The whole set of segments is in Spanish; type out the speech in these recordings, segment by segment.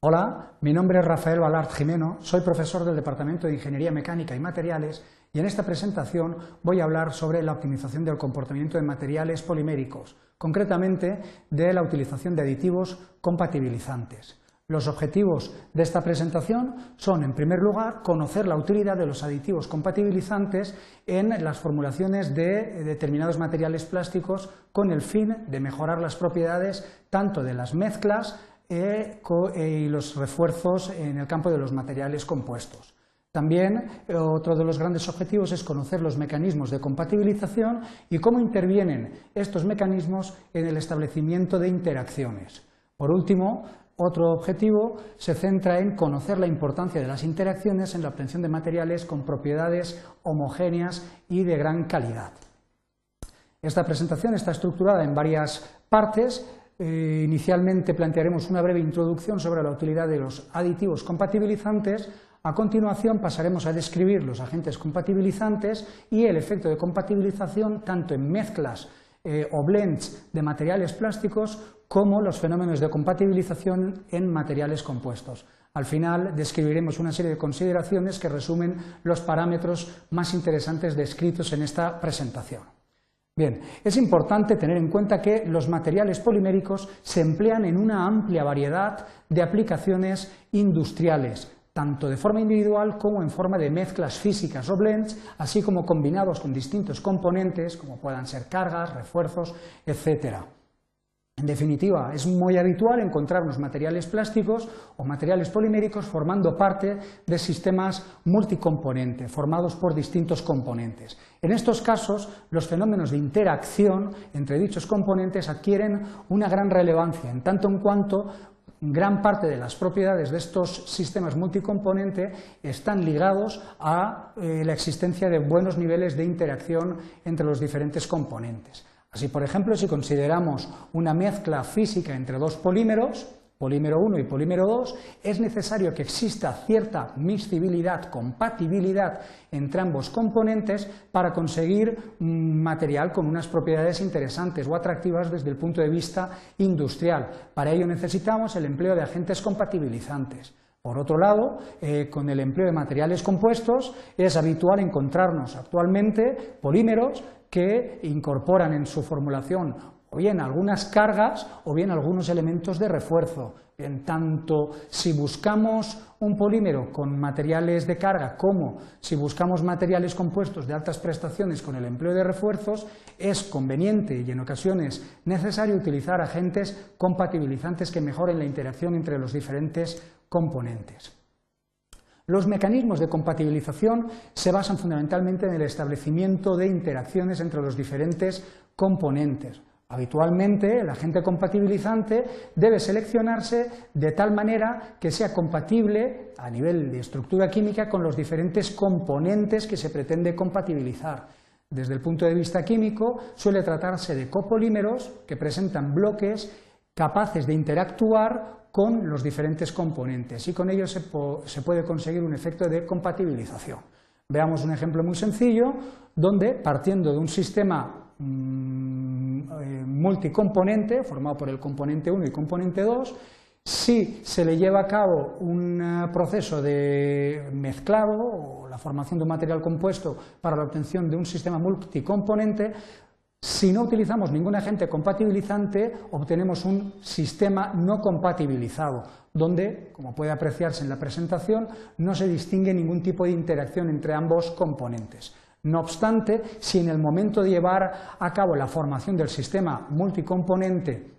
Hola, mi nombre es Rafael Balart Jimeno, soy profesor del Departamento de Ingeniería Mecánica y Materiales y en esta presentación voy a hablar sobre la optimización del comportamiento de materiales poliméricos, concretamente de la utilización de aditivos compatibilizantes. Los objetivos de esta presentación son, en primer lugar, conocer la utilidad de los aditivos compatibilizantes en las formulaciones de determinados materiales plásticos con el fin de mejorar las propiedades tanto de las mezclas e, e, y los refuerzos en el campo de los materiales compuestos. También otro de los grandes objetivos es conocer los mecanismos de compatibilización y cómo intervienen estos mecanismos en el establecimiento de interacciones. Por último, otro objetivo se centra en conocer la importancia de las interacciones en la obtención de materiales con propiedades homogéneas y de gran calidad. Esta presentación está estructurada en varias partes eh, inicialmente plantearemos una breve introducción sobre la utilidad de los aditivos compatibilizantes. A continuación pasaremos a describir los agentes compatibilizantes y el efecto de compatibilización tanto en mezclas eh, o blends de materiales plásticos como los fenómenos de compatibilización en materiales compuestos. Al final describiremos una serie de consideraciones que resumen los parámetros más interesantes descritos en esta presentación. Bien, es importante tener en cuenta que los materiales poliméricos se emplean en una amplia variedad de aplicaciones industriales, tanto de forma individual como en forma de mezclas físicas o blends, así como combinados con distintos componentes, como puedan ser cargas, refuerzos, etcétera. En definitiva, es muy habitual encontrarnos materiales plásticos o materiales poliméricos formando parte de sistemas multicomponente, formados por distintos componentes. En estos casos, los fenómenos de interacción entre dichos componentes adquieren una gran relevancia, en tanto en cuanto gran parte de las propiedades de estos sistemas multicomponente están ligados a eh, la existencia de buenos niveles de interacción entre los diferentes componentes. Así, por ejemplo, si consideramos una mezcla física entre dos polímeros, polímero 1 y polímero 2, es necesario que exista cierta miscibilidad, compatibilidad entre ambos componentes para conseguir un material con unas propiedades interesantes o atractivas desde el punto de vista industrial. Para ello necesitamos el empleo de agentes compatibilizantes. Por otro lado, eh, con el empleo de materiales compuestos es habitual encontrarnos actualmente polímeros que incorporan en su formulación o bien algunas cargas o bien algunos elementos de refuerzo. En tanto, si buscamos un polímero con materiales de carga como si buscamos materiales compuestos de altas prestaciones con el empleo de refuerzos, es conveniente y en ocasiones necesario utilizar agentes compatibilizantes que mejoren la interacción entre los diferentes componentes. Los mecanismos de compatibilización se basan fundamentalmente en el establecimiento de interacciones entre los diferentes componentes. Habitualmente, el agente compatibilizante debe seleccionarse de tal manera que sea compatible a nivel de estructura química con los diferentes componentes que se pretende compatibilizar. Desde el punto de vista químico, suele tratarse de copolímeros que presentan bloques capaces de interactuar con los diferentes componentes y con ello se, puede conseguir un efecto de compatibilización. Veamos un ejemplo muy sencillo donde, partiendo de un sistema mm, multicomponente, formado por el componente 1 y componente 2, si se le lleva a cabo un eh, proceso de mezclado o la formación de un material compuesto para la obtención de un sistema multicomponente, si no utilizamos ningún agente compatibilizante, obtenemos un sistema no compatibilizado, donde, como puede apreciarse en la presentación, no se distingue ningún tipo de interacción entre ambos componentes. No obstante, si en el momento de llevar a cabo la formación del sistema multicomponente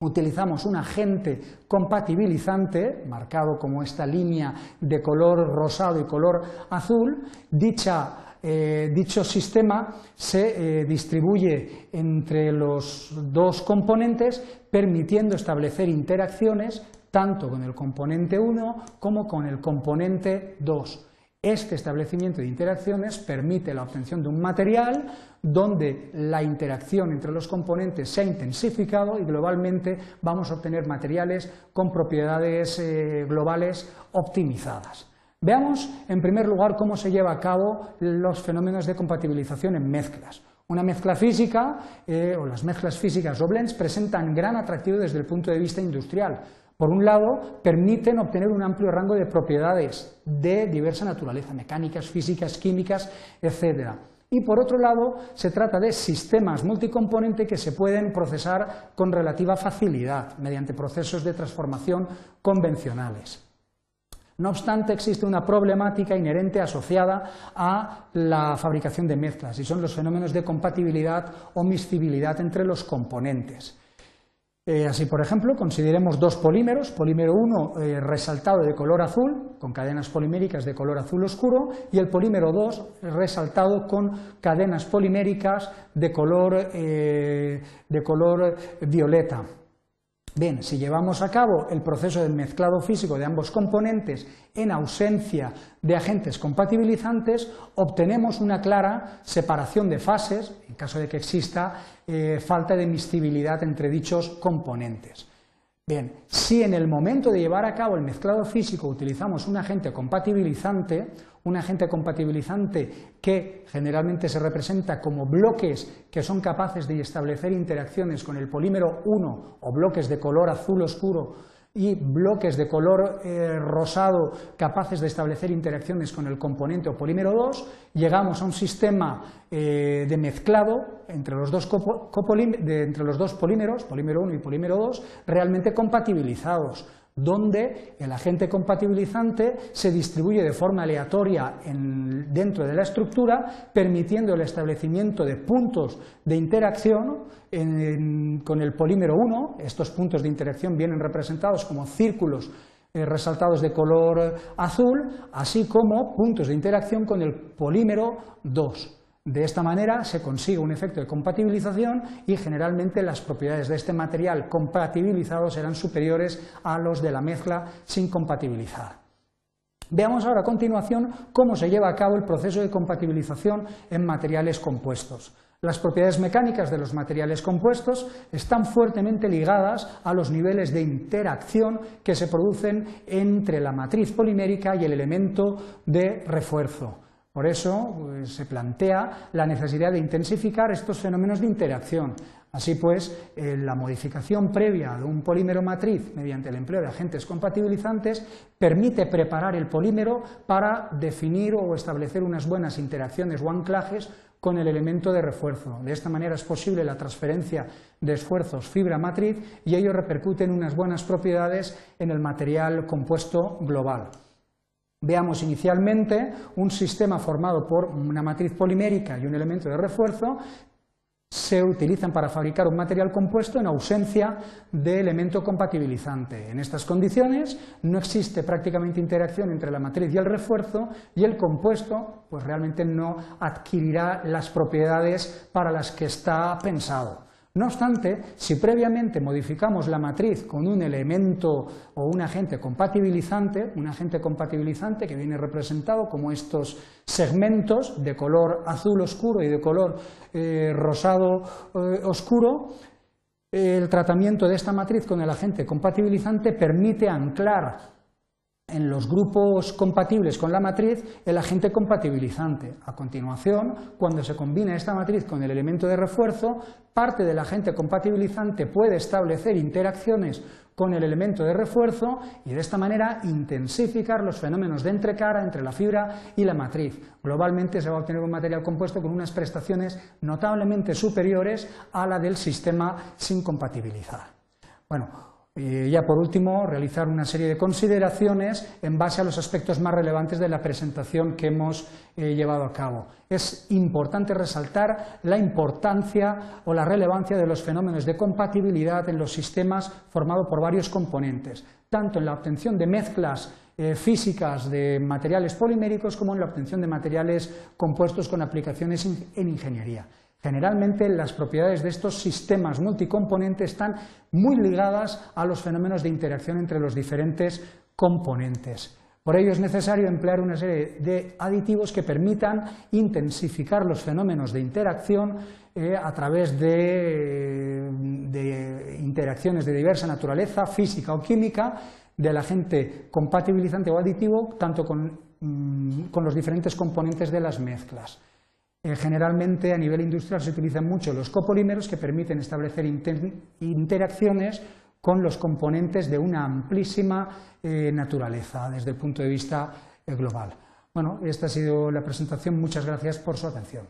utilizamos un agente compatibilizante, marcado como esta línea de color rosado y color azul, dicha eh, dicho sistema se eh, distribuye entre los dos componentes, permitiendo establecer interacciones tanto con el componente 1 como con el componente 2. Este establecimiento de interacciones permite la obtención de un material donde la interacción entre los componentes se ha intensificado y globalmente vamos a obtener materiales con propiedades eh, globales optimizadas. Veamos, en primer lugar, cómo se lleva a cabo los fenómenos de compatibilización en mezclas. Una mezcla física, eh, o las mezclas físicas o blends, presentan gran atractivo desde el punto de vista industrial, Por un lado, permiten obtener un amplio rango de propiedades de diversa naturaleza, mecánicas, físicas, químicas, etc. Y por otro lado, se trata de sistemas multicomponente que se pueden procesar con relativa facilidad mediante procesos de transformación convencionales. No obstante, existe una problemática inherente asociada a la fabricación de mezclas y son los fenómenos de compatibilidad o miscibilidad entre los componentes. Eh, así, por ejemplo, consideremos dos polímeros, polímero 1 eh, resaltado de color azul, con cadenas poliméricas de color azul oscuro, y el polímero 2 resaltado con cadenas poliméricas de color, eh, de color violeta. Bien, si llevamos a cabo el proceso del mezclado físico de ambos componentes en ausencia de agentes compatibilizantes, obtenemos una clara separación de fases, en caso de que exista eh, falta de miscibilidad entre dichos componentes. Bien, si en el momento de llevar a cabo el mezclado físico utilizamos un agente compatibilizante, un agente compatibilizante que generalmente se representa como bloques que son capaces de establecer interacciones con el polímero 1 o bloques de color azul oscuro y bloques de color eh, rosado capaces de establecer interacciones con el componente o polímero 2, llegamos a un sistema eh, de mezclado entre los, dos entre los dos polímeros, polímero 1 y polímero 2, realmente compatibilizados donde el agente compatibilizante se distribuye de forma aleatoria dentro de la estructura, permitiendo el establecimiento de puntos de interacción con el polímero 1. Estos puntos de interacción vienen representados como círculos eh, resaltados de color azul, así como puntos de interacción con el polímero 2. De esta manera se consigue un efecto de compatibilización y generalmente las propiedades de este material compatibilizado serán superiores a los de la mezcla sin compatibilizar. Veamos ahora a continuación cómo se lleva a cabo el proceso de compatibilización en materiales compuestos. Las propiedades mecánicas de los materiales compuestos están fuertemente ligadas a los niveles de interacción que se producen entre la matriz polimérica y el elemento de refuerzo. Por eso pues, se plantea la necesidad de intensificar estos fenómenos de interacción. Así pues, eh, la modificación previa de un polímero matriz mediante el empleo de agentes compatibilizantes permite preparar el polímero para definir o establecer unas buenas interacciones o anclajes con el elemento de refuerzo. De esta manera es posible la transferencia de esfuerzos fibra-matriz y ello repercute en unas buenas propiedades en el material compuesto global. Veamos inicialmente un sistema formado por una matriz polimérica y un elemento de refuerzo se utilizan para fabricar un material compuesto en ausencia de elemento compatibilizante. En estas condiciones no existe prácticamente interacción entre la matriz y el refuerzo y el compuesto pues realmente no adquirirá las propiedades para las que está pensado. No obstante, si previamente modificamos la matriz con un elemento o un agente compatibilizante, un agente compatibilizante que viene representado como estos segmentos de color azul oscuro y de color eh, rosado eh, oscuro, el tratamiento de esta matriz con el agente compatibilizante permite anclar en los grupos compatibles con la matriz el agente compatibilizante. A continuación, cuando se combina esta matriz con el elemento de refuerzo, parte del agente compatibilizante puede establecer interacciones con el elemento de refuerzo y de esta manera intensificar los fenómenos de entrecara entre la fibra y la matriz. Globalmente se va a obtener un material compuesto con unas prestaciones notablemente superiores a la del sistema sin compatibilizar. Bueno, y ya por último, realizar una serie de consideraciones en base a los aspectos más relevantes de la presentación que hemos eh, llevado a cabo. Es importante resaltar la importancia o la relevancia de los fenómenos de compatibilidad en los sistemas formados por varios componentes, tanto en la obtención de mezclas eh, físicas de materiales poliméricos como en la obtención de materiales compuestos con aplicaciones en ingeniería. Generalmente las propiedades de estos sistemas multicomponentes están muy ligadas a los fenómenos de interacción entre los diferentes componentes. Por ello es necesario emplear una serie de aditivos que permitan intensificar los fenómenos de interacción eh, a través de, interacciones de diversa naturaleza, física o química, del agente compatibilizante o aditivo, tanto con mm, los diferentes componentes de las mezclas. Eh, generalmente a nivel industrial se utilizan mucho los copolímeros que permiten establecer interacciones con los componentes de una amplísima eh, naturaleza desde el punto de vista global. Bueno, esta ha sido la presentación. Muchas gracias por su atención.